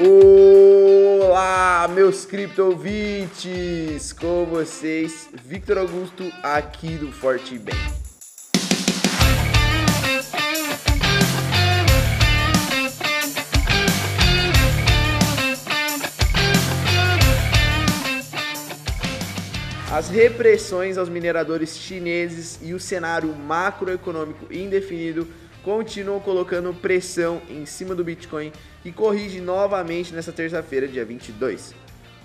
Olá, meus cripto ouvintes! Com vocês, Victor Augusto, aqui do Forte Bem. As repressões aos mineradores chineses e o cenário macroeconômico indefinido continuam colocando pressão em cima do Bitcoin, que corrige novamente nesta terça-feira, dia 22.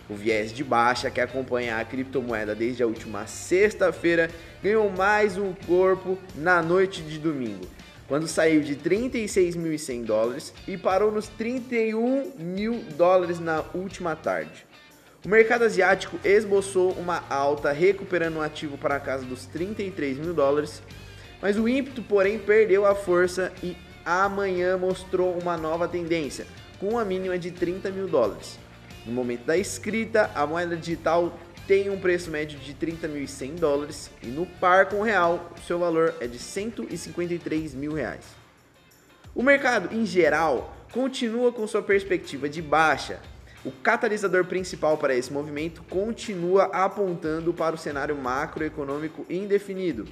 O viés de baixa que acompanha a criptomoeda desde a última sexta-feira ganhou mais um corpo na noite de domingo, quando saiu de 36.100 dólares e parou nos 31 mil dólares na última tarde. O mercado asiático esboçou uma alta, recuperando o um ativo para a casa dos 33 mil dólares, mas o ímpeto, porém, perdeu a força e amanhã mostrou uma nova tendência, com uma mínima de 30 mil dólares. No momento da escrita, a moeda digital tem um preço médio de 30.100 dólares e no par com o real, seu valor é de 153 mil reais. O mercado, em geral, continua com sua perspectiva de baixa. O catalisador principal para esse movimento continua apontando para o cenário macroeconômico indefinido,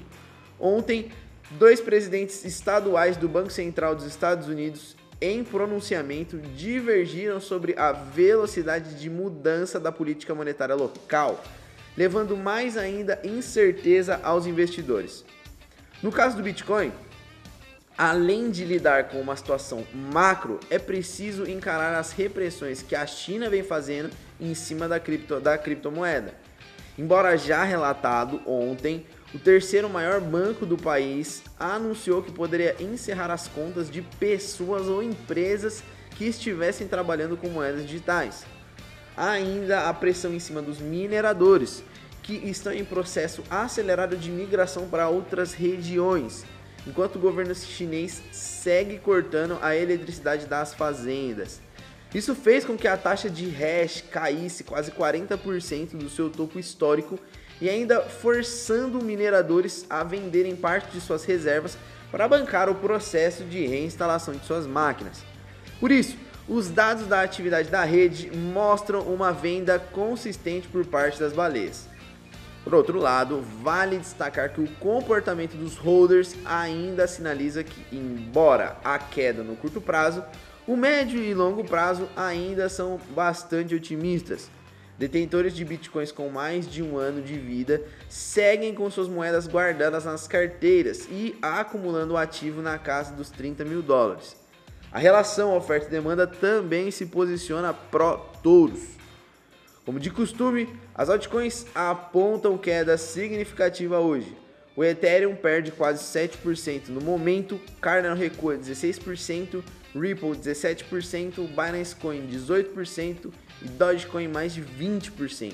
Ontem, dois presidentes estaduais do Banco Central dos Estados Unidos, em pronunciamento, divergiram sobre a velocidade de mudança da política monetária local, levando mais ainda incerteza aos investidores. No caso do Bitcoin, além de lidar com uma situação macro, é preciso encarar as repressões que a China vem fazendo em cima da, cripto, da criptomoeda. Embora já relatado ontem, o terceiro maior banco do país anunciou que poderia encerrar as contas de pessoas ou empresas que estivessem trabalhando com moedas digitais. Ainda a pressão em cima dos mineradores, que estão em processo acelerado de migração para outras regiões, enquanto o governo chinês segue cortando a eletricidade das fazendas. Isso fez com que a taxa de hash caísse quase 40% do seu topo histórico e ainda forçando mineradores a venderem parte de suas reservas para bancar o processo de reinstalação de suas máquinas. Por isso, os dados da atividade da rede mostram uma venda consistente por parte das baleias. Por outro lado, vale destacar que o comportamento dos holders ainda sinaliza que, embora a queda no curto prazo, o médio e longo prazo ainda são bastante otimistas Detentores de bitcoins com mais de um ano de vida seguem com suas moedas guardadas nas carteiras e acumulando o ativo na casa dos 30 mil dólares. A relação oferta e demanda também se posiciona pró-touros. Como de costume, as altcoins apontam queda significativa hoje. O Ethereum perde quase 7% no momento, Cardano recua 16%, Ripple 17%, Binance Coin 18% e Dogecoin mais de 20%.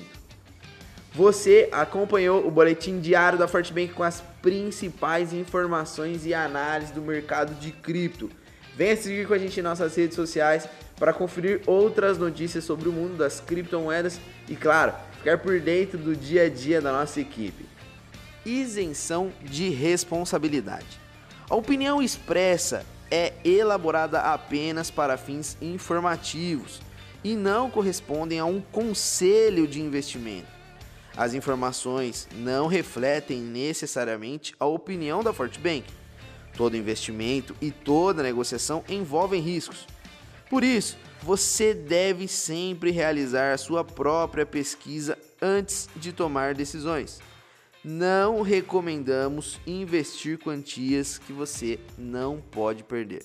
Você acompanhou o boletim diário da Fortbank com as principais informações e análises do mercado de cripto. Venha seguir com a gente em nossas redes sociais para conferir outras notícias sobre o mundo das criptomoedas e, claro, ficar por dentro do dia a dia da nossa equipe. Isenção de responsabilidade. A opinião expressa é elaborada apenas para fins informativos e não correspondem a um conselho de investimento. As informações não refletem necessariamente a opinião da Fortbank. Todo investimento e toda negociação envolvem riscos. Por isso, você deve sempre realizar sua própria pesquisa antes de tomar decisões. Não recomendamos investir quantias que você não pode perder.